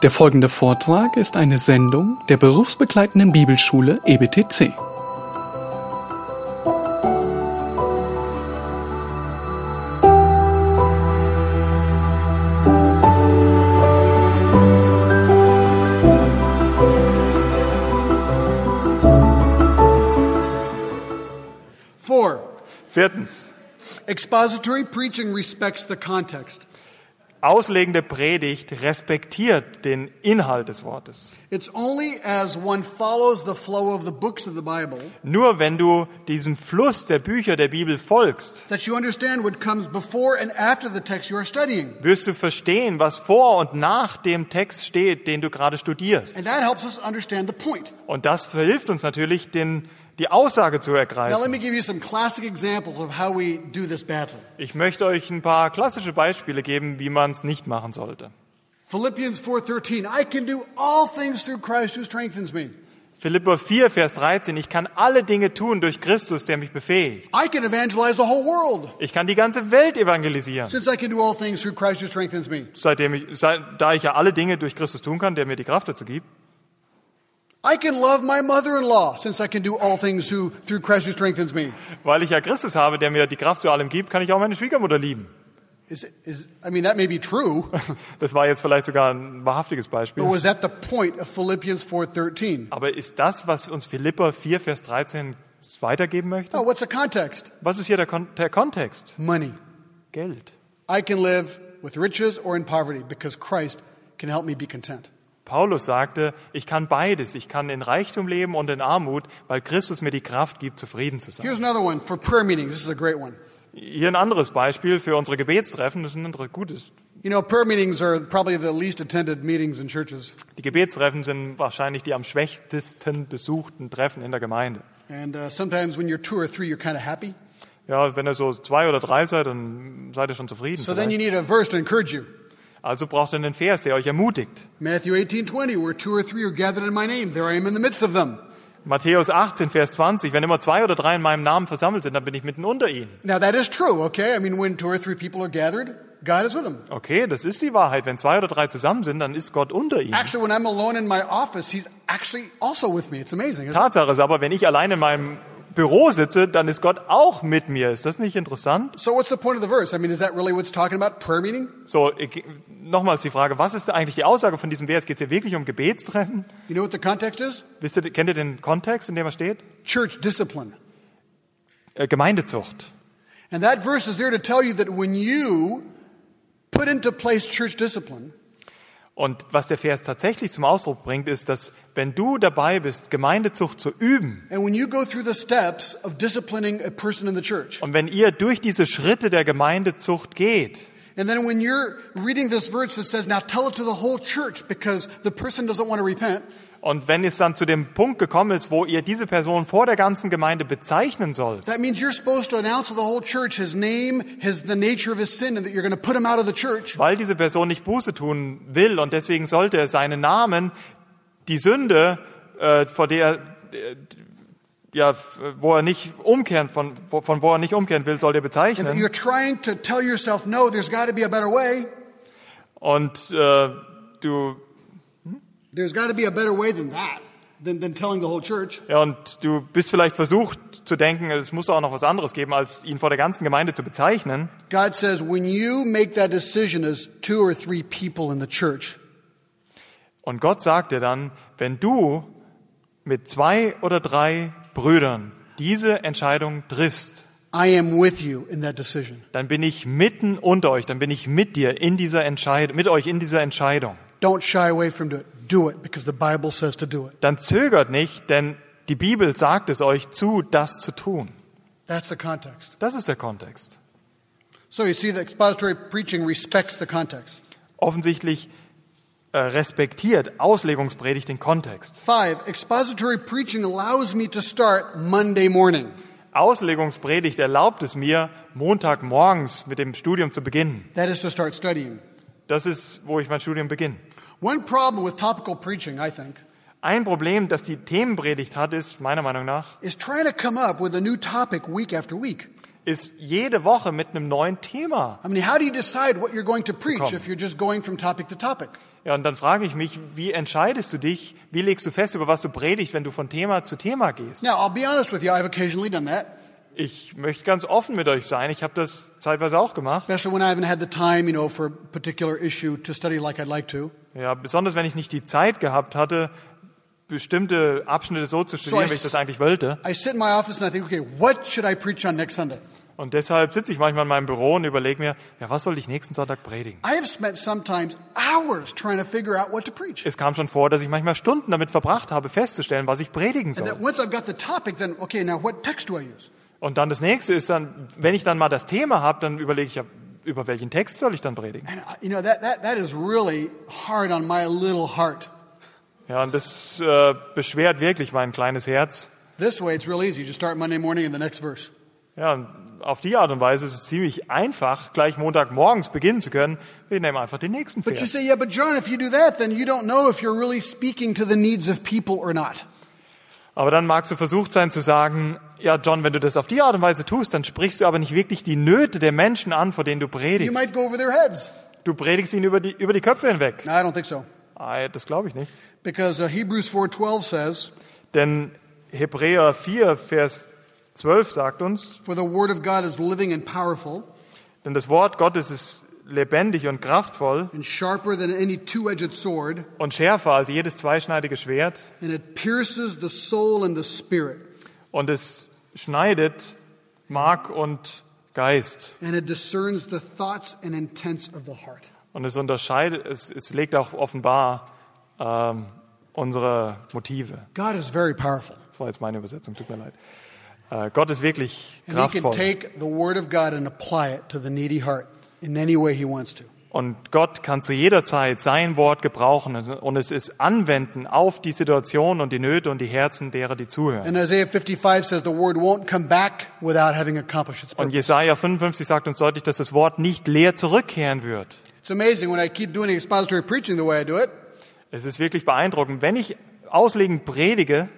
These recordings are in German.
Der folgende Vortrag ist eine Sendung der berufsbegleitenden Bibelschule EBTC. Four, Viertens, expository preaching respects the context. Auslegende Predigt respektiert den Inhalt des Wortes. It's only as one follows the flow of the books of the Bible Nur wenn du diesem Fluss der Bücher der Bibel folgst, wirst du verstehen, was vor und nach dem Text steht, den du gerade studierst. And that helps us understand the point. Und das verhilft uns natürlich, den, die Aussage zu ergreifen. Ich möchte euch ein paar klassische Beispiele geben, wie man es nicht machen sollte. Philippians 4:13 I can do all things through Christ who strengthens me. Philipper 4, Vers 13, ich kann alle Dinge tun durch Christus, der mich befähigt. I can evangelize the whole world Ich kann die ganze Welt evangelisieren. since I can do all things through Christ who strengthens me. Seitdem ich, seit, da ich ja alle Dinge durch Christus tun kann, der mir die Kraft dazu gibt. I can love my mother-in-law since I can do all things who, through Christ who strengthens me. Weil ich ja Christus habe, der mir die Kraft zu allem gibt, kann ich auch meine Schwiegermutter lieben. Is, is, I mean, that may be true, Das war jetzt vielleicht sogar ein wahrhaftiges Beispiel. but was that the point of Philippians 4.13? Aber ist das, was uns Philipper 4, Vers 13 weitergeben möchte? Oh, what's the context? Was ist hier der, Kon der Kontext? Money. Geld. I can live with riches or in poverty because Christ can help me be content. Paulus sagte, ich kann beides. Ich kann in Reichtum leben und in Armut, weil Christus mir die Kraft gibt, zufrieden zu sein. Here's another one for prayer meetings. This is a great one. Hier ein anderes Beispiel für unsere Gebetstreffen. Das ist ein gutes. You know, prayer meetings are probably the least attended meetings in churches. Die Gebetstreffen sind wahrscheinlich die am schwächsten besuchten Treffen in der Gemeinde. And uh, sometimes when you're two or three, you're kind of happy. Ja, wenn ihr so zwei oder drei seid, dann seid ihr schon zufrieden. So then you vielleicht. need a verse to encourage you. Also braucht ihr einen Vers, der euch ermutigt. Matthew 18:20, where two or three are gathered in my name, there I am in the midst of them. Matthäus 18, Vers 20. Wenn immer zwei oder drei in meinem Namen versammelt sind, dann bin ich mitten unter ihnen. Now that is true, okay? I mean, when two or three people are gathered, God is with them. Okay, das ist die Wahrheit. Wenn zwei oder drei zusammen sind, dann ist Gott unter ihnen. Actually, when I'm alone in my office, He's actually also with me. It's amazing. Tatsache ist aber, wenn ich allein in meinem Büro sitze, dann ist Gott auch mit mir. Ist das nicht interessant? So what's the point of the verse? I mean, is that really what's talking about? Prayer meeting? So, nochmals die Frage, was ist eigentlich die Aussage von diesem Vers? Geht es hier wirklich um Gebetstreffen? You know what the context is? Wisst ihr, kennt ihr den Kontext, in dem er steht? Church discipline. Äh, Gemeindezucht. And that verse is there to tell you that when you put into place church discipline, Und was der Vers tatsächlich zum Ausdruck bringt, ist, dass wenn du dabei bist, Gemeindezucht zu üben, church, und wenn ihr durch diese Schritte der Gemeindezucht geht, and then when you're reading this verse that says, now tell it to the whole church because the person doesn't want to repent, und wenn es dann zu dem Punkt gekommen ist, wo ihr diese Person vor der ganzen Gemeinde bezeichnen sollt, that means you're supposed to announce to the whole church his name, his, the nature of his sin, and that you're going to put him out of the church. weil diese Person nicht Buße tun will und deswegen sollte er seinen Namen, die Sünde, äh, vor der, äh, ja, wo er nicht umkehren, von, von wo er nicht umkehren will, soll er And bezeichnen. you're trying to tell yourself, no, there's got to be a better way. Und äh, du There's got to be a better way than that, than, than telling the whole church. Ja, und du bist vielleicht versucht zu denken, es muss auch noch was anderes geben, als ihn vor der ganzen Gemeinde zu bezeichnen. God says, when you make that decision as two or three people in the church, Und Gott sagt dir dann, wenn du mit zwei oder drei Brüdern diese Entscheidung triffst, I am with you in that decision. dann bin ich mitten unter euch, dann bin ich mit dir in dieser Entscheidung, mit euch in dieser Entscheidung. Don't shy away from it. Do it because the Bible says to do it. Dann zögert nicht, denn die Bibel sagt es euch zu, das zu tun. That's the context. Das ist der Kontext. So you see, the expository preaching respects the context. Offensichtlich äh, respektiert Auslegungspredigt den Kontext. Five, expository preaching allows me to start Monday morning. Auslegungspredigt erlaubt es mir, Montagmorgens mit dem Studium zu beginnen. That is to start studying. Das ist, wo ich mein Studium beginne. One problem with topical preaching, I think, Ein Problem, das die Themenpredigt hat, ist meiner Meinung nach, is trying to come up with a new topic week after week. ist jede Woche mit einem neuen Thema. I mean, how do you decide what you're going to preach Komm. if you're just going from topic to topic? Ja, und dann frage ich mich, wie entscheidest du dich, wie legst du fest, über was du predigst, wenn du von Thema zu Thema gehst? Now, I'll be honest with you, I've occasionally done that, Ich möchte ganz offen mit euch sein. Ich habe das zeitweise auch gemacht. especially when I haven't had the time, you know, for a particular issue to study like I'd like to. Ja, besonders wenn ich nicht die Zeit gehabt hatte, bestimmte Abschnitte so zu studieren, I wie ich das eigentlich wollte. I sit in my office and I think, okay, what should I preach on next Sunday? Und deshalb sitze ich manchmal in meinem Büro und überlege mir, ja, was soll ich nächsten Sonntag predigen? I have spent sometimes hours trying to figure out what to preach. Es kam schon vor, dass ich manchmal Stunden damit verbracht habe, festzustellen, was ich predigen soll. once I've got the topic, then, okay, now what text do I use? Und dann das nächste ist dann, wenn ich dann mal das Thema habe, dann überlege ich ja, über welchen Text soll ich dann predigen? And, uh, you know, that, that, that is really hard on my little heart. Ja, und das äh, beschwert wirklich mein kleines Herz. This way, it's real easy. You just start Monday morning in the next verse. Ja, und auf die Art und Weise ist es ziemlich einfach, gleich Montagmorgens beginnen zu können. Wir nehmen einfach den nächsten But you Vers. say, yeah, but John, if you do that, then you don't know if you're really speaking to the needs of people or not. Aber dann magst du versucht sein zu sagen, ja, John, wenn du das auf die Art und Weise tust, dann sprichst du aber nicht wirklich die Nöte der Menschen an, vor denen du You predigst. might go over their heads. Du predigst ihnen über die, über die Köpfe hinweg. No, I don't think so. Ah, Das glaube ich nicht. Because uh, Hebrews 4.12 says, Denn Hebräer 4, Vers 12 sagt uns, For the word of God is living and powerful, denn das Wort Gottes ist lebendig und kraftvoll and sharper than any two-edged sword, und schärfer als jedes zweischneidige Schwert and it pierces the soul and the spirit, und es schneidet Mark und Geist and it discerns the thoughts and intents of the heart. und es unterscheidet, es, es legt auch offenbar ähm, unsere Motive. God is very powerful. Das war jetzt meine Übersetzung, tut mir leid. Äh, Gott ist wirklich And he can kraftvoll. take the word of God and apply it to the needy heart in any way he wants to. Und Gott kann zu jeder Zeit sein Wort gebrauchen und es ist anwenden auf die Situation und die Nöte und die Herzen derer, die zuhören. And Isaiah 55 says the word won't come back without having accomplished its Und. Jesaja 55 sagt uns deutlich, dass das Wort nicht leer zurückkehren wird. It's amazing when I keep doing expository preaching the way I do it. Es ist wirklich beeindruckend. Wenn ich auslegend predige,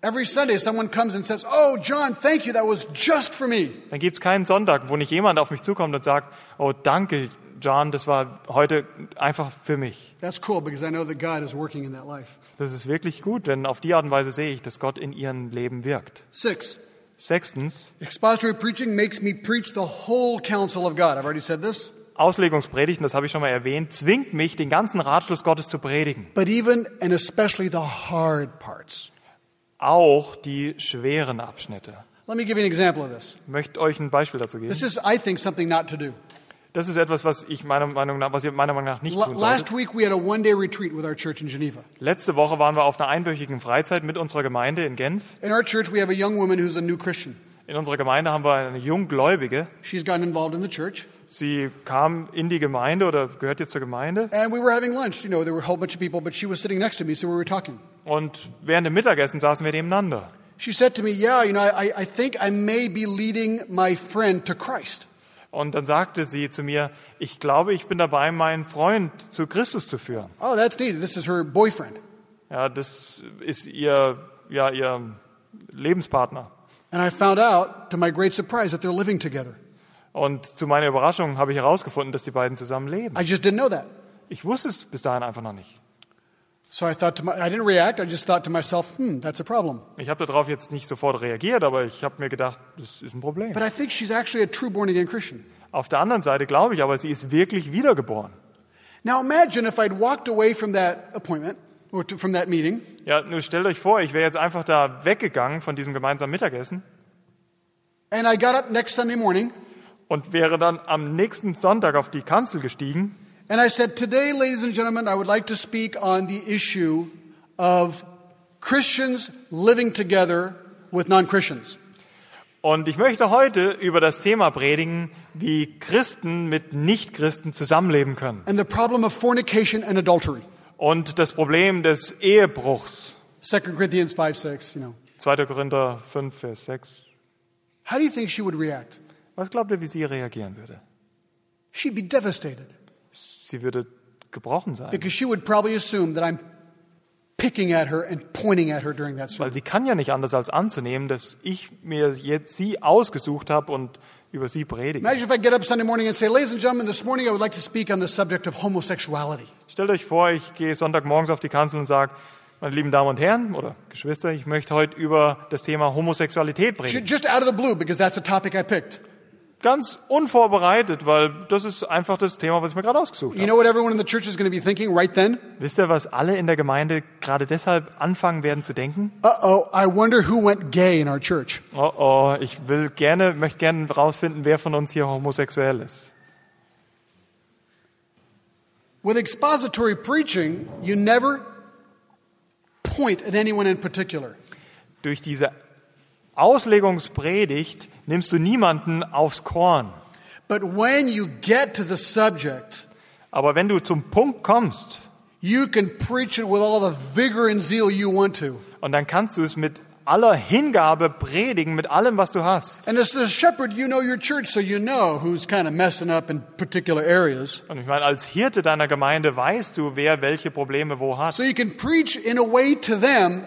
Every Sunday someone comes and says, Oh, John, thank you. That was just for me. dann gibt es keinen Sonntag, wo nicht jemand auf mich zukommt und sagt, oh danke, John, das war heute einfach für mich. That's cool because I know that God is working in that life. Das ist wirklich gut, denn auf die Art und Weise sehe ich, dass Gott in ihrem Leben wirkt. Six, Sechstens, expository preaching makes me preach the whole counsel of God. I've already said this. Auslegungspredigten, das habe ich schon mal erwähnt, zwingt mich, den ganzen Ratschluss Gottes zu predigen. But even and especially the hard parts. Auch die schweren Abschnitte. Let me give you an example of this. Ich möchte euch ein Beispiel dazu geben. This is, I think, something not to do. Das ist etwas, was ich meiner Meinung nach, was ihr meiner Meinung nach nicht tun last week we had a one-day retreat with our church in Geneva. Letzte Woche waren wir auf einer einwöchigen Freizeit mit unserer Gemeinde in Genf. In our church we have a young woman who's a new Christian. In unserer Gemeinde haben wir eine Junggläubige. She's gotten involved in the church. Sie kam in die Gemeinde oder gehört jetzt zur Gemeinde. And we were having lunch. You know, there were a whole bunch of people, but she was sitting next to me, so we were talking. Und während dem Mittagessen saßen wir nebeneinander. She said to me, Yeah, you know, I, I think I may be leading my friend to Christ. Und dann sagte sie zu mir, ich glaube, ich bin dabei, meinen Freund zu Christus zu führen. Oh, that's neat. This is her boyfriend. Ja, das ist ihr, ja, ihr Lebenspartner. And I found out, to my great surprise, that they're living together. Und zu meiner Überraschung habe ich herausgefunden, dass die beiden zusammen leben. I just didn't know that. Ich wusste es bis dahin einfach noch nicht. So I thought to my, I didn't react. I just thought to myself, hmm, that's a problem. Ich habe darauf jetzt nicht sofort reagiert, aber ich habe mir gedacht, das ist ein Problem. But I think she's actually a true born again Christian. Auf der anderen Seite glaube ich aber, sie ist wirklich wiedergeboren. Now imagine if I'd walked away from that appointment or to, from that meeting Ja, nur stellt euch vor, ich wäre jetzt einfach da weggegangen von diesem gemeinsamen Mittagessen and I got up next Sunday morning und wäre dann am nächsten Sonntag auf die Kanzel gestiegen and I said, Today, ladies and gentlemen, I would like to speak on the issue of Christians living together with non Christians. und ich möchte heute über das Thema predigen, wie Christen mit Nichtchristen zusammenleben können and the problem of fornication and adultery. und das Problem des Ehebruchs. 2 Corinthians 5 6, you know. 2. Korinther 5, Vers 6. How do you think she would react? Was glaubt ihr, wie sie reagieren würde? She'd be devastated Sie würde gebrochen sein, because she would probably assume that I'm picking at her and pointing at her during that weil sermon. sie kann ja nicht anders als anzunehmen, dass ich mir jetzt sie ausgesucht habe und über sie predige. Imagine if I get up Sunday morning and say, ladies and gentlemen, this morning I would like to speak on the subject of homosexuality. Stellt euch vor, ich gehe Sonntagmorgens auf die Kanzel und sage, meine lieben Damen und Herren oder Geschwister, ich möchte heute über das Thema Homosexualität predigen. Just out of the blue, because that's the topic I picked. Ganz unvorbereitet, weil das ist einfach das Thema, was ich mir gerade ausgesucht You habe. know what everyone in the church is going to be thinking right then? Wisst ihr, was alle in der Gemeinde gerade deshalb anfangen werden zu denken? Uh oh, I wonder who went gay in our church. Oh oh, ich will gerne, möchte gerne rausfinden, wer von uns hier homosexuell ist. With expository preaching, you never point at anyone in particular. Durch diese Auslegungspredigt nimmst du niemanden aufs Korn. But when you get to the subject, Aber wenn du zum Punkt kommst you can preach it with all the vigor and zeal you want to. und dann kannst du es mit aller Hingabe predigen, mit allem, was du hast. And as the shepherd, you know your church, so you know who's kind of messing up in particular areas. Und ich meine, als Hirte deiner Gemeinde weißt du, wer welche Probleme wo hat. So you can preach in a way to them,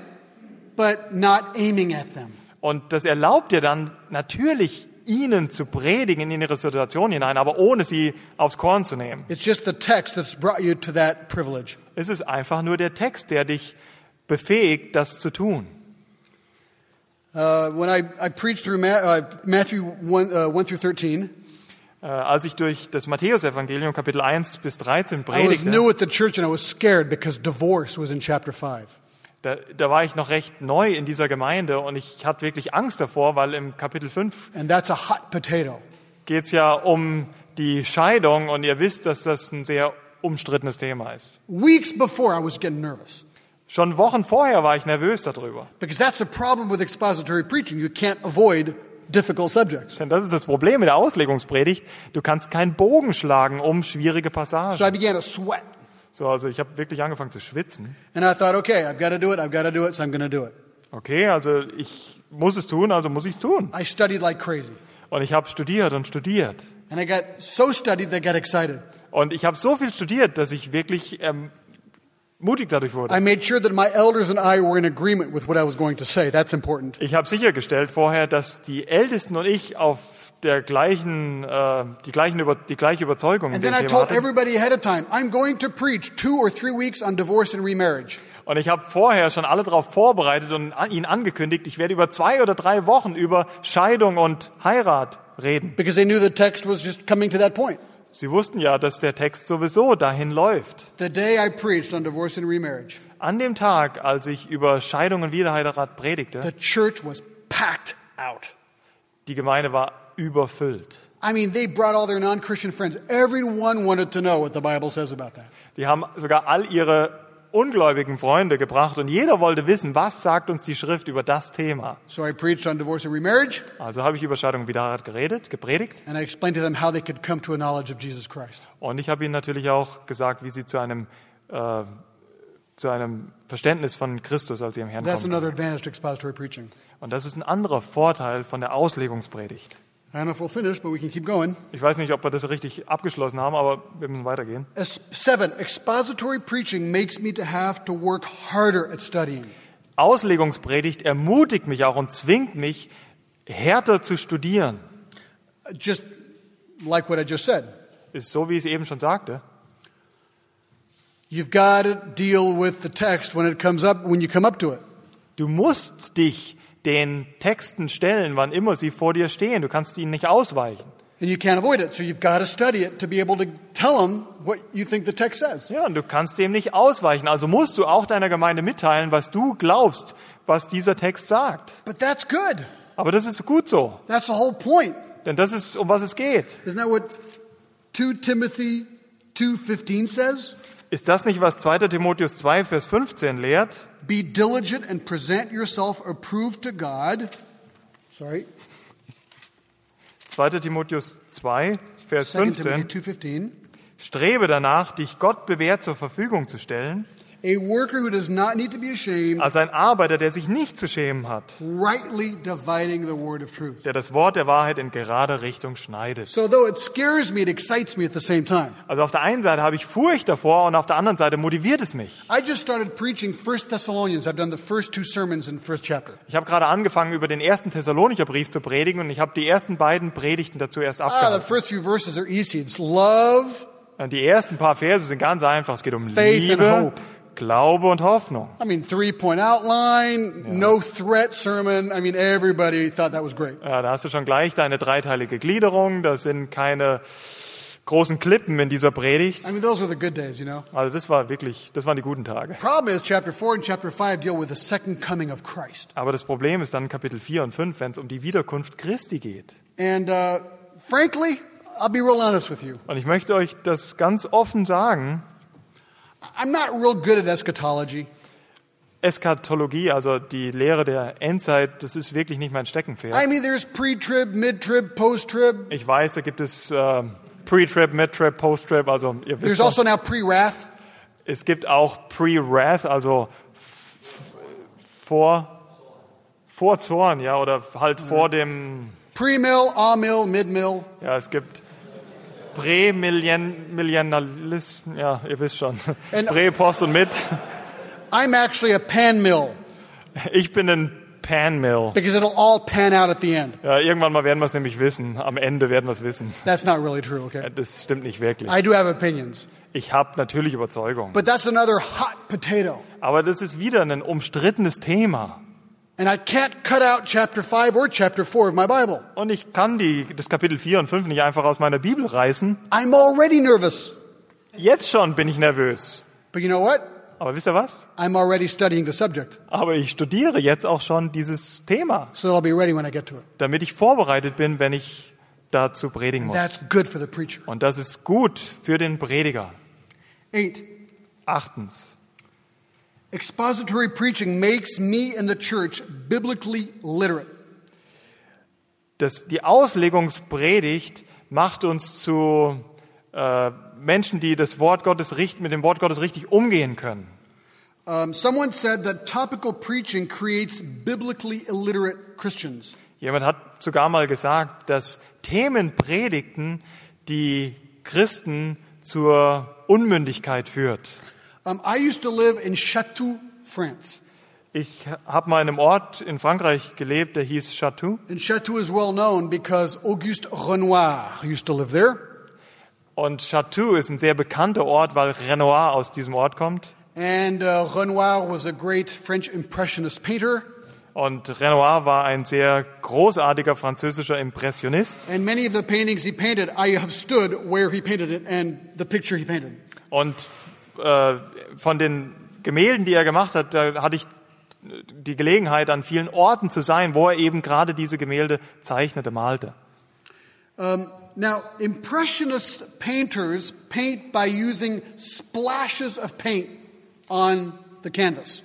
but not aiming at them. Und das erlaubt dir dann natürlich, ihnen zu predigen in ihre Situation hinein, aber ohne sie aufs Korn zu nehmen. It's just the text that's brought you to that privilege. Es ist einfach nur der Text, der dich befähigt, das zu tun. Uh, when I, I preached through Ma- uh, Matthew 1, uh, 1 through 13, Äh, als ich durch das Matthäusevangelium Kapitel 1 bis 13 I was predigte, new at the church and I was scared because divorce was in chapter 5. da, da war ich noch recht neu in dieser Gemeinde und ich hatte wirklich Angst davor, weil im Kapitel 5 And that's a hot potato. geht es ja um die Scheidung und ihr wisst, dass das ein sehr umstrittenes Thema ist. Weeks before, I was getting nervous. Schon Wochen vorher war ich nervös darüber. Because that's the problem with expository preaching. You can't avoid difficult subjects. Denn das ist das Problem mit der Auslegungspredigt. Du kannst keinen Bogen schlagen um schwierige So Passagen. I began to sweat. So, also ich habe wirklich angefangen zu schwitzen. And I thought, okay, I've got to do it, I've got to do it, so I'm going to do it. Okay, also ich muss es tun, also muss ich es tun. I studied like crazy. Und ich habe studiert und studiert. And I got so studied that I got excited. Und ich habe so viel studiert, dass ich wirklich ähm, mutig dadurch wurde. I made sure that my elders and I were in agreement with what I was going to say. That's important. Ich habe sichergestellt vorher, dass die Ältesten und ich auf der gleichen, äh, die, gleichen über, die gleiche Überzeugung And then I told everybody ahead of time, I'm going to preach two or three weeks on divorce and remarriage. Und ich habe vorher schon alle darauf vorbereitet und ihnen angekündigt, ich werde über zwei oder drei Wochen über Scheidung und Heirat reden. Because they knew the text was just coming to that point. Sie wussten ja, dass der Text sowieso dahin läuft. The day I preached on divorce and remarriage, An dem Tag, als ich über Scheidung und Wiederheirat predigte, the church was packed out. die Gemeinde war überfüllt. I mean, they brought all their non Christian friends. Everyone wanted to know what the Bible says about that. Die haben sogar all ihre ungläubigen Freunde gebracht und jeder wollte wissen, was sagt uns die Schrift über das Thema. So I preached on divorce and remarriage, Also habe ich über Scheidung und Wiederheirat geredet, gepredigt and I explained to them how they could come to a knowledge of Jesus Christ. und ich habe ihnen natürlich auch gesagt, wie sie zu einem, äh, zu einem Verständnis von Christus als ihrem Herrn That's kommen. another advantage to expository preaching. Und das ist ein anderer Vorteil von der Auslegungspredigt. I don't know if we'll finish, but we can keep going. Ich weiß nicht, ob wir das richtig abgeschlossen haben, aber wir müssen weitergehen. Seven, expository preaching makes me to have to work harder at studying. Auslegungspredigt ermutigt mich auch und zwingt mich, härter zu studieren. Just like what I just said. Ist so, wie ich es eben schon sagte. You've got to deal with the text when it comes up, when you come up to it. Du musst dich den Texten stellen, wann immer sie vor dir stehen. Du kannst ihnen nicht ausweichen. And you can't avoid it, so you've got to study it to be able to tell them what you think the text says. Ja, und du kannst dem nicht ausweichen. Also musst du auch deiner Gemeinde mitteilen, was du glaubst, was dieser Text sagt. But that's good. Aber das ist gut so, That's the whole point. denn das ist, um was es geht. Isn't that what 2 Timothy 2:15 says? Ist das nicht, was 2. Timotheus 2, Vers 15 lehrt? Be diligent and present yourself approved to God. Sorry, 2. Timotheus 2, Vers 2 Timothy 15. 2:15. Strebe danach, dich Gott bewährt zur Verfügung zu stellen, a worker who does not need to be ashamed, als ein Arbeiter, der sich nicht zu schämen hat, rightly dividing the word of truth. der das Wort der Wahrheit in gerade Richtung schneidet. So though it scares me, it excites me at the same time. Also auf der einen Seite habe ich Furcht davor und auf der anderen Seite motiviert es mich. I just started preaching First Thessalonians. I've done the first two sermons in first chapter. Ich habe gerade angefangen, über den ersten Thessalonicher Brief zu predigen und ich habe die ersten beiden Predigten dazu erst Ah, the abgehalten. first few verses are easy. It's love, Die ersten paar Verse sind ganz einfach. Es geht um Faith Liebe. Glaube und Hoffnung. I mean, three point outline, no threat sermon. I mean, everybody thought that was great. Ja, da hast du schon gleich deine dreiteilige Gliederung. Das sind keine großen Klippen in dieser Predigt. I mean, those were the good days, you know. Also das war wirklich, das waren die guten Tage. Problem is, chapter 4 and chapter 5 deal with the second coming of Christ. Aber das Problem ist dann Kapitel 4 und 5, wenn es um die Wiederkunft Christi geht. And uh, frankly, I'll be real honest with you. Und ich möchte euch das ganz offen sagen. I'm not real good at eschatology. Eschatologie, also die Lehre der Endzeit, das ist wirklich nicht mein Steckenpferd. I mean, there's pre-trib, mid-trib, post-trib. Ich weiß, da gibt es äh, Pre-Trip, Mid-Trip, Post-Trip, also ihr There's wisst also now pre-wrath. Es gibt auch Pre-Wrath, also vor, vor Zorn, ja, oder halt vor dem, Pre-mill, ah-mill, mid-mill. ja, es gibt Prä-Millennialismus, ja, ihr wisst schon, Prä, Post und Mit. I'm actually a pan-mill Ich bin ein Pan-Mill. because it'll all pan out at the end. Ja, irgendwann mal werden wir es nämlich wissen. Am Ende werden wir es wissen. That's not really true, okay? Das stimmt nicht wirklich. I do have opinions. Ich habe natürlich Überzeugung. But that's another hot potato. Aber das ist wieder ein umstrittenes Thema. Und ich kann die, das Kapitel 4 und 5 nicht einfach aus meiner Bibel reißen. I'm already nervous. Jetzt schon bin ich nervös. But you know what? Aber wisst ihr was? I'm already studying the subject. Aber ich studiere jetzt auch schon dieses Thema, So I'll be ready when I get to it. damit ich vorbereitet bin, wenn ich dazu predigen muss. That's good for the preacher. Und das ist gut für den Prediger. Eight, Achtens. Expository preaching makes me and the church biblically literate. Das, die Auslegungspredigt macht uns zu äh, Menschen, die das Wort Gottes mit dem Wort Gottes richtig umgehen können. Um, someone said that topical preaching creates biblically illiterate Christians. Jemand hat sogar mal gesagt, dass Themenpredigten die Christen zur Unmündigkeit führt. Um, I used to live in Chateau, France. Ich habe mal in einem Ort in Frankreich gelebt, der hieß Chateau. And Chateau is well known because Auguste Renoir used to live there. Und Chateau ist ein sehr bekannter Ort, weil Renoir aus diesem Ort kommt. And uh, Renoir was a great French Impressionist painter. Und Renoir war ein sehr großartiger französischer Impressionist. And many of the paintings he painted, I have stood where he painted it and the picture he painted. Und äh, von den Gemälden, die er gemacht hat, da hatte ich die Gelegenheit, an vielen Orten zu sein, wo er eben gerade diese Gemälde zeichnete, malte. Um, now, Impressionist painters paint by using splashes of paint on the canvas.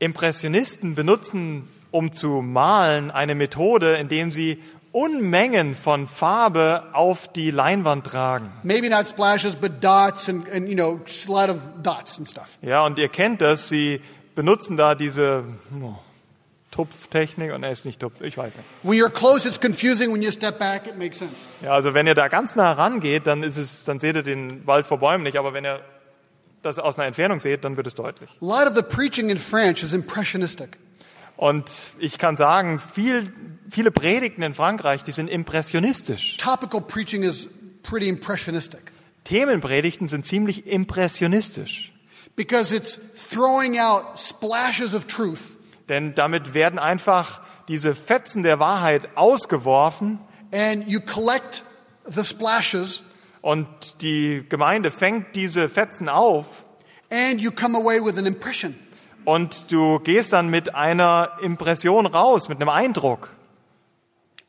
Impressionisten benutzen, um zu malen, eine Methode, indem sie Unmengen von Farbe auf die Leinwand tragen. Maybe not splashes, but dots and, and you know, a lot of dots and stuff. Ja, und ihr kennt das, sie benutzen da diese oh, Tupftechnik und er ist nicht Tupf, ich weiß nicht. When you're close, it's confusing. When you step back, it makes sense. Ja, also wenn ihr da ganz nah rangeht, dann ist es, dann seht ihr den Wald vor Bäumen nicht, aber wenn ihr das aus einer Entfernung seht, dann wird es deutlich. A lot of the preaching in French is impressionistic. Und ich kann sagen, viel, viele Predigten in Frankreich, die sind impressionistisch. Topical preaching is pretty impressionistic Themenpredigten sind ziemlich impressionistisch. because it's throwing out splashes of truth Denn damit werden einfach diese Fetzen der Wahrheit ausgeworfen and you collect the splashes und die Gemeinde fängt diese Fetzen auf and you come away with an impression. Und du gehst dann mit einer Impression raus, mit einem Eindruck.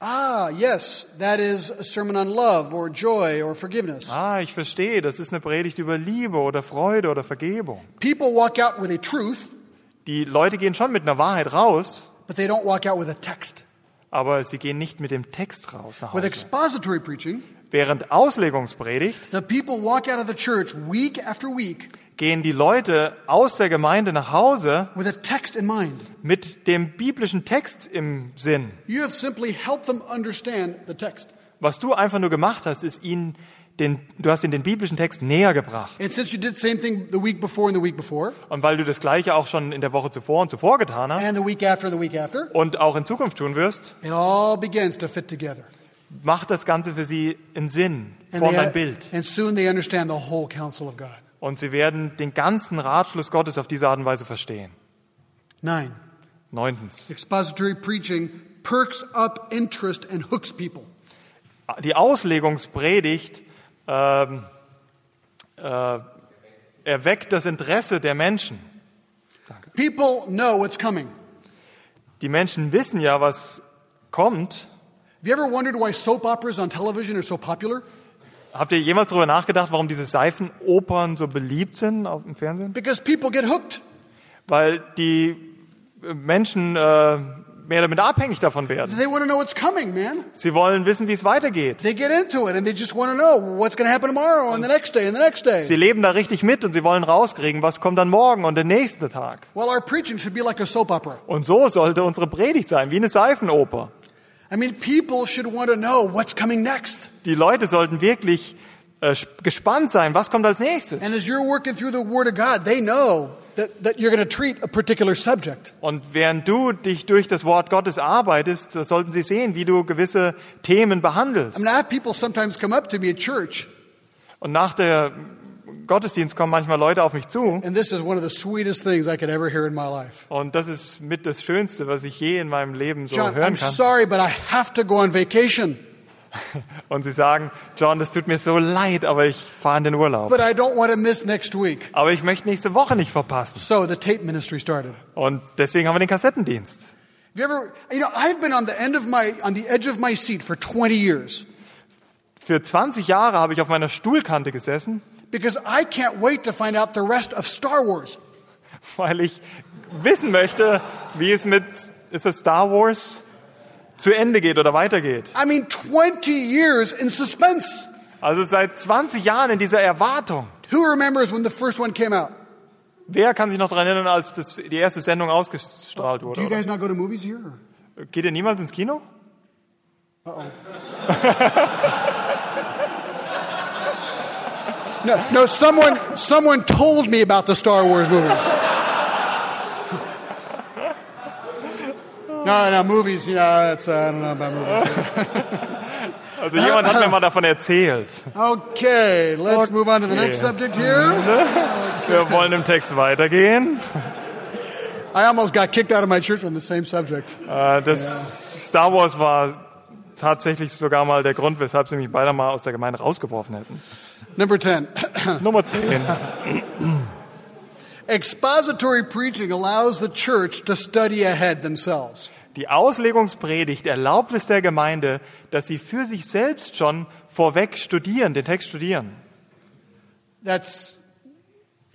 Ah, yes, that is a sermon on love or joy or forgiveness. Ah, ich verstehe, das ist eine Predigt über Liebe oder Freude oder Vergebung. People walk out with a truth, Die Leute gehen schon mit einer Wahrheit raus, but they don't walk out with a text. aber sie gehen nicht mit dem Text raus nach With Hause. expository preaching, Während Auslegungspredigt the people walk out of the church week after week gehen die Leute aus der Gemeinde nach Hause with a text in mind. mit dem biblischen Text im Sinn. You have simply helped them understand the text. Was du einfach nur gemacht hast, ist ihnen den, du hast ihnen den biblischen Text näher gebracht. Before Und weil du das Gleiche auch schon in der Woche zuvor und zuvor getan hast and the week after and the week after, und auch in Zukunft tun wirst, it all begins to fit together. macht das Ganze für sie einen Sinn, formt ein Bild. and soon they understand the whole counsel of God. Und sie werden den ganzen Ratschluss Gottes auf diese Art und Weise verstehen. Nine, Neuntens. expository preaching perks up interest and hooks people. Die Auslegungspredigt ähm, äh, erweckt das Interesse der Menschen. People know what's coming. Die Menschen wissen ja, was kommt. Have you ever wondered why soap operas on television are so popular? Habt ihr jemals darüber nachgedacht, warum diese Seifenopern so beliebt sind auf dem Fernsehen? Because people get hooked. Weil die äh, Menschen äh, mehr damit abhängig davon werden. They want to know what's coming, man. Sie wollen wissen, wie es weitergeht. They get into it and they just want to know what's going to happen tomorrow and the next day and the next day. Sie leben da richtig mit und sie wollen rauskriegen, was kommt dann morgen und der nächste Tag. Well, our preaching should be like a soap opera. Und so sollte unsere Predigt sein, wie eine Seifenoper. I mean, people should want to know what's coming next. Die Leute sollten wirklich äh, gespannt sein, was kommt als nächstes. And as you're working through the Word of God, they know that, that you're going to treat a particular subject. Und während du dich durch das Wort Gottes arbeitest, sollten sie sehen, wie du gewisse Themen I behandelst. mean, I have people sometimes come up to me at church, Und nach der Gottesdienst kommen manchmal Leute auf mich zu. and this is one of the sweetest things I could ever hear in my life. Und das ist mit das Schönste, was ich je in meinem Leben so John, hören I'm kann. sorry, but I have to go on vacation, Und sie sagen, John, das tut mir so leid, aber ich fahre in den Urlaub. but I don't want to miss next week. Aber ich möchte nächste Woche nicht verpassen. So the tape ministry started. Und deswegen haben wir den Kassettendienst. Have you ever, you know, I've been on the end of my, on the edge of my seat for 20 years Für 20 Jahre habe ich auf meiner Stuhlkante gesessen, because I can't wait to find out the rest of Star Wars. weil ich wissen möchte, wie es mit, ist es Star Wars, zu Ende geht oder weitergeht. I mean, 20 years in suspense. Also seit 20 Jahren in dieser Erwartung. Who remembers when the first one came out? Wer kann sich noch daran erinnern, als das, die erste Sendung ausgestrahlt Do wurde? you Oder? guys not go to movies here? Geht ihr niemals ins Kino? No, no. Someone, someone told me about the Star Wars movies. No, no, movies. Know, it's, uh, I don't know about movies. Also jemand hat mir mal davon erzählt. Okay, let's move on to the next Okay. subject here. Wir wollen im Text weitergehen. I almost got kicked out of my church on the same subject. Äh, Das Star Wars war tatsächlich sogar mal der Grund, weshalb sie mich beide mal aus der Gemeinde rausgeworfen hätten. Number 10. Nummer 10. Expository preaching allows the church to study ahead themselves. Die Auslegungspredigt erlaubt es der Gemeinde, dass sie für sich selbst schon vorweg studieren, den Text studieren. That's,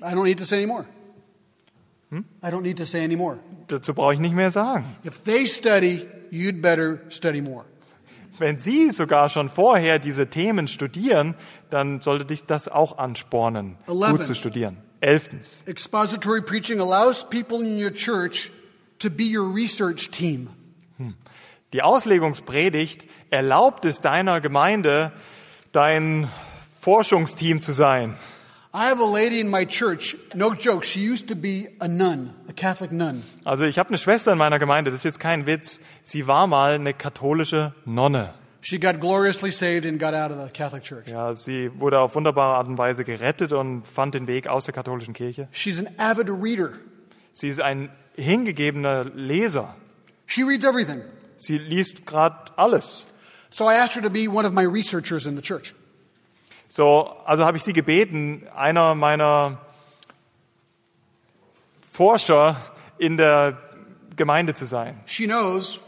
I don't need to say any more. I don't need to say any more. Dazu brauche ich nicht mehr sagen. If they study, you'd better study more. Wenn Sie sogar schon vorher diese Themen studieren, dann sollte dich das auch anspornen, Eleven. gut zu studieren. Elftens. Expository preaching allows people in your church to be your research team. Die Auslegungspredigt erlaubt es deiner Gemeinde, dein Forschungsteam zu sein. I have a lady in my church, no joke, she used to be a nun, a Catholic nun. Also ich habe eine Schwester in meiner Gemeinde, das ist jetzt kein Witz. Sie war mal eine katholische Nonne. She got gloriously saved and got out of the Catholic Church. Ja, sie wurde auf wunderbare Art und Weise gerettet und fand den Weg aus der katholischen Kirche. She's an avid reader. Sie ist ein hingegebener Leser. She reads everything. Sie liest gerade alles. So I asked her to be one of my researchers in the church. So, also habe ich sie gebeten, einer meiner Forscher in der Gemeinde zu sein. She knows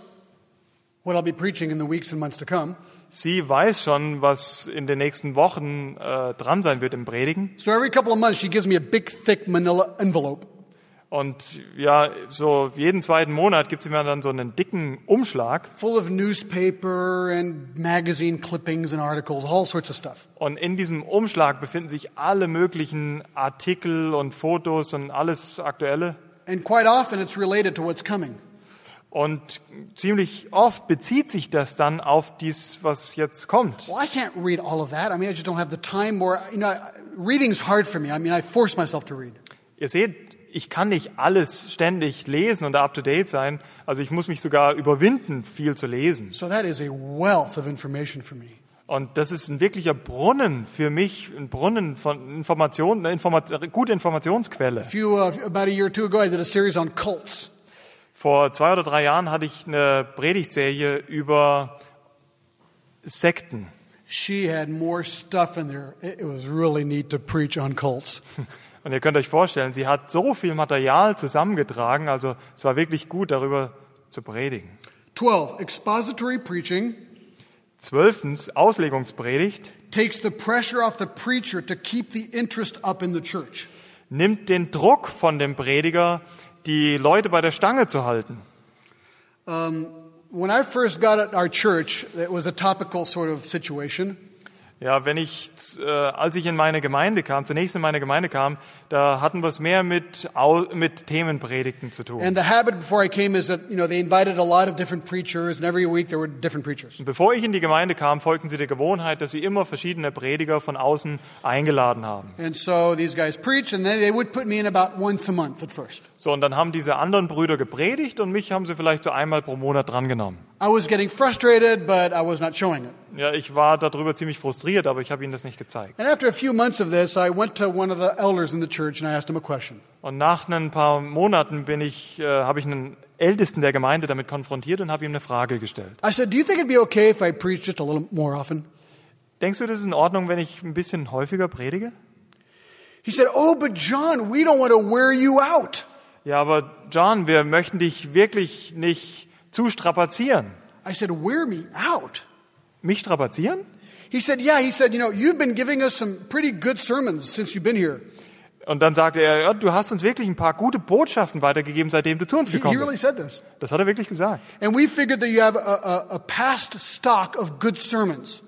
what I'll be preaching in the weeks and months to come. Sie weiß schon, was in den nächsten Wochen äh, dran sein wird im Predigen. So every couple of months, she gives me a big, thick manila envelope. Und ja, so jeden zweiten Monat gibt es immer dann so einen dicken Umschlag. full of newspaper and magazine clippings and articles, all sorts of stuff. Und in diesem Umschlag befinden sich alle möglichen Artikel und Fotos und alles Aktuelle. And quite often it's related to what's coming. Und ziemlich oft bezieht sich das dann auf dies, was jetzt kommt. Well, I can't read all of that. I mean, I just don't have the time or, you know, reading's hard for me. I mean, I force myself to read. Ihr seht, ich kann nicht alles ständig lesen und up to date sein. Also ich muss mich sogar überwinden, viel zu lesen. So that is a wealth of information for me. Und das ist ein wirklicher Brunnen für mich, ein Brunnen von Informationen, eine Informat gute Informationsquelle. A few, uh, about a year or two ago, I did a series on cults. Vor zwei oder drei Jahren hatte ich eine Predigtserie über Sekten. She had more stuff in there. It was really neat to preach on cults. Und ihr könnt euch vorstellen, sie hat so viel Material zusammengetragen, also es war wirklich gut, darüber zu predigen. 12. Expository preaching Zwölftens, Auslegungspredigt, takes the pressure off the preacher to keep the interest up in the church. nimmt den Druck von dem Prediger, die Leute bei der Stange zu halten. When I first got at our church, it was a topical sort of situation. Ja, wenn ich, äh, als ich in meine Gemeinde kam, zunächst in meine Gemeinde kam, da hatten wir es mehr mit, mit Themenpredigten zu tun. And the habit before I came is that, you know, they invited a lot of different preachers, and every week there were different preachers. Und bevor ich in die Gemeinde kam, folgten sie der Gewohnheit, dass sie immer verschiedene Prediger von außen eingeladen haben. And so these guys preach, and then they would put me in about once a month at first. So, und dann haben diese anderen Brüder gepredigt und mich haben sie vielleicht so einmal pro Monat drangenommen. I was getting frustrated, but I was not showing it. Ja, ich war darüber ziemlich frustriert, aber ich habe ihnen das nicht gezeigt. And after a few months of this, I went to one of the elders in the church and I asked him a question. Und nach ein paar Monaten bin ich, äh, habe ich einen Ältesten der Gemeinde damit konfrontiert und habe ihm eine Frage gestellt. I said, Do you think it'd be okay if I preached just a little more often? Denkst du, das ist in Ordnung, wenn ich ein bisschen häufiger predige? He said, Oh, but John, we don't want to wear you out. Ja, aber John, wir möchten dich wirklich nicht zu strapazieren. I said, Wear me out. Mich strapazieren? He said, Yeah. He said, You know, you've been giving us some pretty good sermons since you've been here. Und dann sagte er, ja, du hast uns wirklich ein paar gute Botschaften weitergegeben, seitdem du zu uns He, he gekommen really bist. said this. Das hat er wirklich gesagt. And we figured that you have a, a, a past stock of good sermons.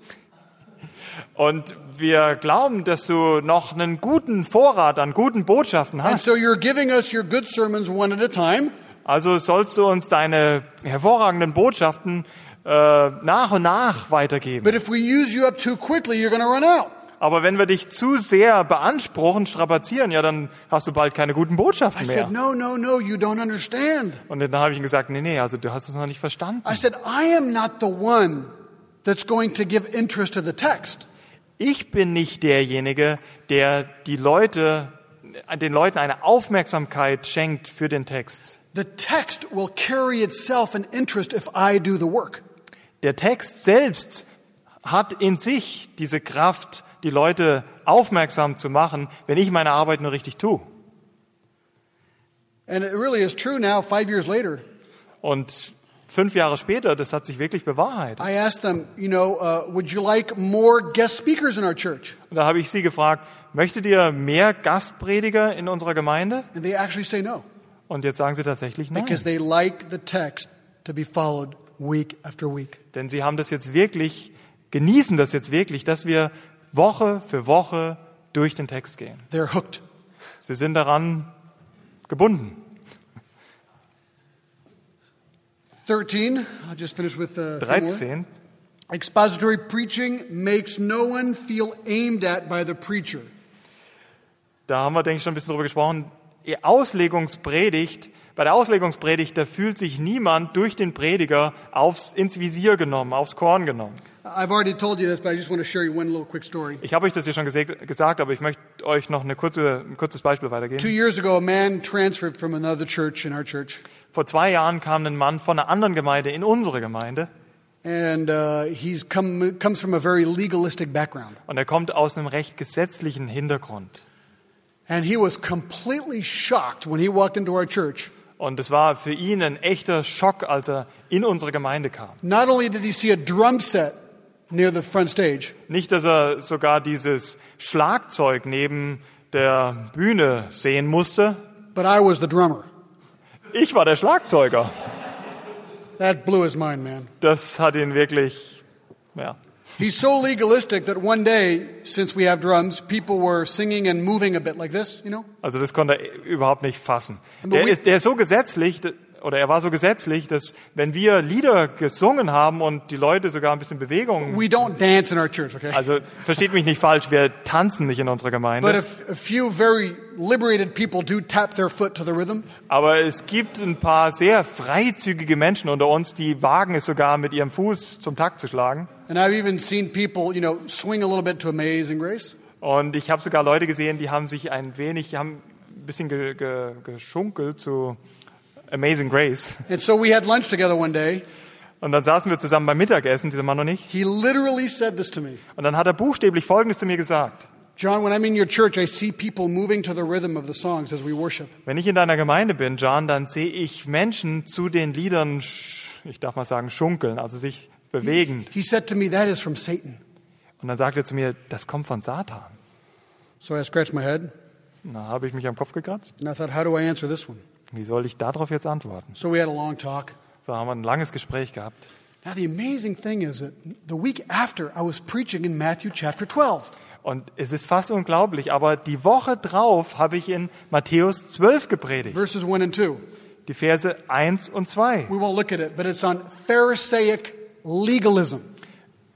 Und wir glauben, dass du noch einen guten Vorrat an guten Botschaften And hast. so you're giving us your good sermons one at a time. Also sollst du uns deine hervorragenden Botschaften äh, nach und nach weitergeben. But if we use you up too quickly, you're going to run out. Aber wenn wir dich zu sehr beanspruchen, strapazieren, ja, dann hast du bald keine guten I Botschaften mehr. said, No, no, no, you don't understand. Und dann habe ich ihm gesagt, nee, nee, also du hast es noch nicht verstanden. I said, I am not the one that's going to give interest to the text. Ich bin nicht derjenige, der die Leute, den Leuten eine Aufmerksamkeit schenkt für den Text. The text will carry itself an interest if I do the work. Der Text selbst hat in sich diese Kraft, die Leute aufmerksam zu machen, wenn ich meine Arbeit nur richtig tue. And it really is true now, five years later. Und fünf Jahre später, das hat sich wirklich bewahrheitet. I asked them, you know, uh, would you like more guest speakers in our church? Und da habe ich sie gefragt, möchtet ihr mehr Gastprediger in unserer Gemeinde? And they actually say no, Und jetzt sagen sie tatsächlich nein. because they like the text to be followed week after week. Denn sie haben das jetzt wirklich, genießen das jetzt wirklich, dass wir Woche für Woche durch den Text gehen. They're hooked. Sie sind daran gebunden. 13, I'll just finish with uh, three more. 13. Expository preaching makes no one feel aimed at by the preacher. Da haben wir, denke ich, schon ein bisschen drüber gesprochen. Auslegungspredigt, bei der Auslegungspredigt, da fühlt sich niemand durch den Prediger aufs, ins Visier genommen, aufs Korn genommen. Ich habe euch das ja schon gesagt, aber ich möchte euch noch eine kurze, ein kurzes Beispiel Two weitergeben. years ago, a man transferred from another church in our church, Vor zwei Jahren kam ein Mann von einer anderen Gemeinde in unsere Gemeinde and uh, he's come comes from a very legalistic background, und er kommt aus einem recht gesetzlichen Hintergrund. And he was completely shocked when he walked into our church. Und es war für ihn ein echter Schock, als er in unsere Gemeinde kam. Not only did he see a drum set near the front stage, Nicht, dass er sogar dieses Schlagzeug neben der Bühne sehen musste, but I was the drummer. Ich war der Schlagzeuger. That blew his mind, man. Das hat ihn wirklich, ja. He's so legalistic that one day, since we have drums, people were singing and moving a bit like this, you know? Also das konnte er überhaupt nicht fassen. Der ist, der ist so gesetzlich, oder er war so gesetzlich, dass wenn wir Lieder gesungen haben und die Leute sogar ein bisschen Bewegung, We don't dance in our church, okay? also versteht mich nicht falsch, wir tanzen nicht in unserer But Gemeinde, f- a few very liberated people do tap their foot to the rhythm. aber es gibt ein paar sehr freizügige Menschen unter uns, die wagen es sogar mit ihrem Fuß zum Takt zu schlagen. And I've even seen people, you know, swing a little bit to Amazing Grace. Und ich habe sogar Leute gesehen, die haben sich ein wenig, die haben ein bisschen ge, ge, geschunkelt zu Amazing Grace. And so we had lunch together one day. Und dann saßen wir zusammen beim Mittagessen, dieser Mann und ich. He literally said this to me. Und dann hat er buchstäblich Folgendes zu mir gesagt. John, when I'm in your church, I see people moving to the rhythm of the songs as we worship. Wenn ich in deiner Gemeinde bin, John, dann sehe ich Menschen zu den Liedern, ich darf mal sagen, schunkeln, also sich bewegen. He said to me, That is from Satan. Und dann sagt er zu mir, das kommt von Satan. So I scratched my head dann habe ich mich am Kopf gekratzt. and I thought, How do I answer this one? Wie soll ich darauf jetzt antworten? So we had a long talk. So haben wir ein langes Gespräch gehabt. Now, the amazing thing is that the week after, I was preaching in Matthew chapter 12. Und es ist fast unglaublich, aber die Woche drauf habe ich in Matthäus 12 gepredigt. verses 1 and 2. Die Verse 1 und 2. We won't look at it, but it's on Pharisaic legalism.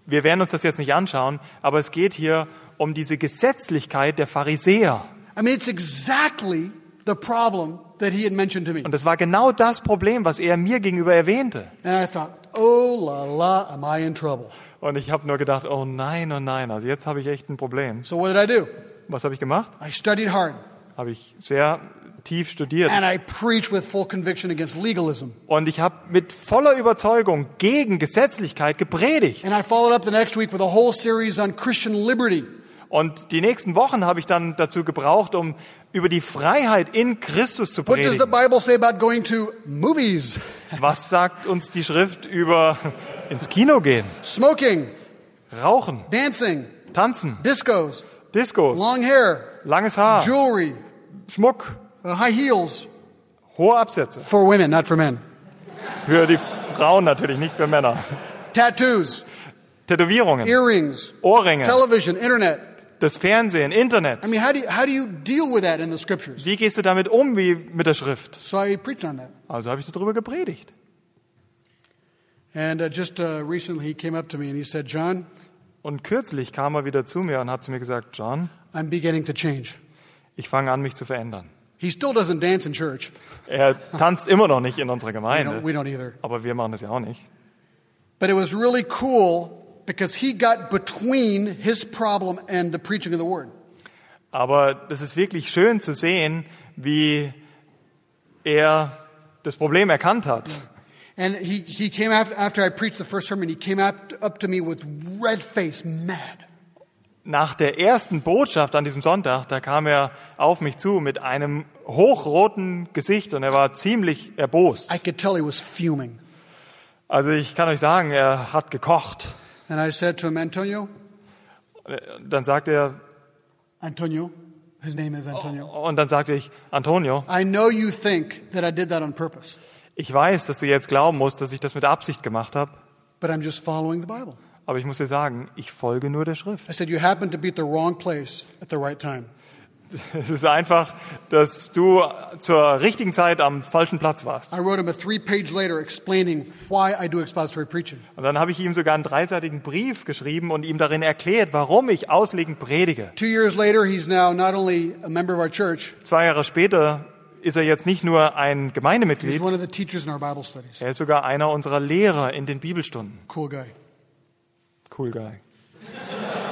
Wir werden uns das jetzt nicht anschauen, aber es geht hier um diese Gesetzlichkeit der Pharisäer. I mean, it's exactly the problem that he had mentioned to me. Und das war genau das Problem, was er mir gegenüber erwähnte. And I thought, oh la la, am I in trouble? Und ich habe nur gedacht, oh nein, oh nein, also jetzt habe ich echt ein Problem. So what did I do? Was habe ich gemacht? I studied hard Habe ich sehr tief studiert. and I preached with full conviction against legalism. Und ich habe mit voller Überzeugung gegen Gesetzlichkeit gepredigt. And I followed up the next week with a whole series on Christian liberty. Und die nächsten Wochen habe ich dann dazu gebraucht, um über die Freiheit in Christus zu What does the predigen. Bible say about going to movies, Was sagt uns die Schrift über ins Kino gehen, smoking, rauchen, dancing, tanzen, discos, Diskos, long hair, langes Haar, jewelry, Schmuck, uh, high heels hohe Absätze. for women, not for men, Für die Frauen natürlich, nicht für Männer. tattoos, Tätowierungen, earrings, Ohrringe, television, internet. das Fernsehen, Internet. I mean, how do you, how do you deal with that in the scriptures? Wie gehst du damit um wie mit der Schrift? So I preached on that. Also habe ich darüber gepredigt. And uh, just uh, recently, he came up to me and he said, John, Und kürzlich kam er wieder zu mir und hat zu mir gesagt, John, I'm beginning to change. ich fange an, mich zu verändern. He still doesn't dance in church. Er tanzt immer noch nicht in unserer We don't, Gemeinde, we don't either. aber wir machen das ja auch nicht. But it was really cool because he got between his problem and the preaching of the word. Aber das ist wirklich schön zu sehen, wie er das Problem erkannt hat. And he, he came after, after I preached the first sermon, he came up, up to me with red face, mad. Nach der ersten Botschaft an diesem Sonntag, da kam er auf mich zu mit einem hochroten Gesicht und er war ziemlich erbost. I could tell he was fuming. Also ich kann euch sagen, er hat gekocht. And I said to him, Antonio, Dann sagte er, Antonio, his name is Antonio. und dann sagte ich, Antonio, I know you think that I did that on purpose, ich weiß, dass du jetzt glauben musst, dass ich das mit Absicht gemacht habe, but I'm just following the Bible. Aber ich muss dir sagen, ich folge nur der Schrift. I said, You happen to be at the wrong place at the right time. Es ist einfach, dass du zur richtigen Zeit am falschen Platz warst. I wrote him a three page letter explaining why I do expository preaching. Und dann habe ich ihm sogar einen dreiseitigen Brief geschrieben und ihm darin erklärt, warum ich auslegend predige. Two years later, he's now not only a member of our church, Zwei Jahre später ist er jetzt nicht nur ein he's Gemeindemitglied, one of the teachers in our Bible studies. er ist sogar einer unserer Lehrer in den Bibelstunden. Cool guy. Cool guy.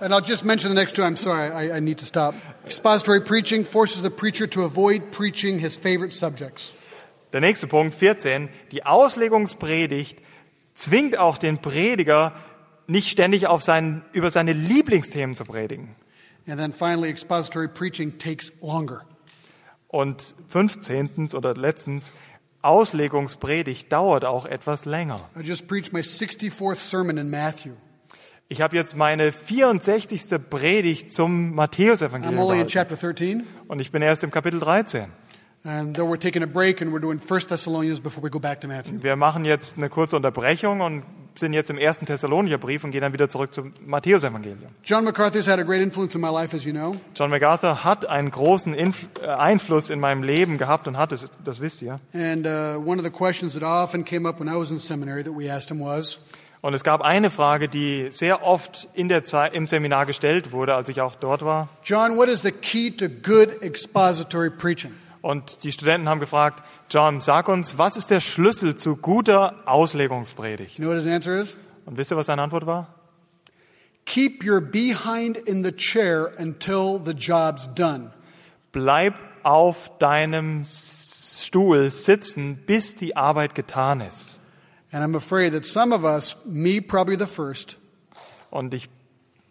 And I'll just mention the next two. I'm sorry, I, I need to stop. Expository preaching forces the preacher to avoid preaching his favorite subjects. Der nächste Punkt, 14. Die Auslegungspredigt zwingt auch den Prediger, nicht ständig auf seinen, über seine Lieblingsthemen zu predigen. And then finally, expository preaching takes longer. Und 15. oder letztens, Auslegungspredigt dauert auch etwas länger. I just preached my 64th sermon in Matthew. Ich habe jetzt meine 64. Predigt zum I'm only in Matthäusevangelium chapter 13, und ich bin erst im Kapitel 13. and though we're taking a break and we're doing 1 Thessalonians before we go back to Matthew. Wir machen jetzt eine kurze Unterbrechung und sind jetzt im ersten Thessalonicher Brief und gehen dann wieder zurück zum Matthäusevangelium. John MacArthur's had a great influence in my life, as you know. John MacArthur hat einen großen Inf äh, Einfluss in meinem Leben gehabt und hat es, das wisst ihr. And uh, one of the questions that often came up when I was in seminary that we asked him was, Und es gab eine Frage, die sehr oft in der Zeit im Seminar gestellt wurde, als ich auch dort war. John, what is the key to good expository preaching? Und die Studenten haben gefragt, John, sag uns, was ist der Schlüssel zu guter Auslegungspredigt? You know what his answer is? Und wisst ihr, was seine Antwort war? Keep your behind in the chair until the job's done. Bleib auf deinem Stuhl sitzen, bis die Arbeit getan ist. And I'm afraid that some of us, me probably the first, Und ich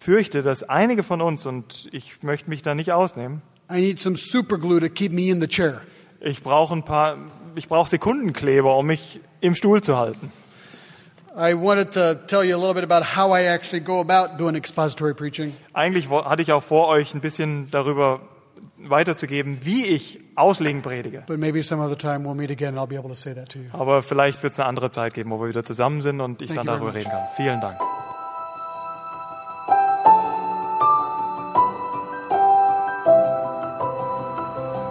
fürchte, dass einige von uns, und ich möchte mich da nicht ausnehmen, I need some super glue to keep me in the chair. Ich brauche ein paar, ich brauche Sekundenkleber, um mich im Stuhl zu halten. I wanted to tell you a little bit about how I actually go about doing expository preaching. Eigentlich hatte ich auch vor, euch ein bisschen darüber weiterzugeben, wie ich auslegen predige. But maybe some other time we'll meet again and I'll be able to say that to you. Aber vielleicht wird es eine andere Zeit geben, wo wir wieder zusammen sind und ich Thank dann darüber reden kann. Vielen Dank.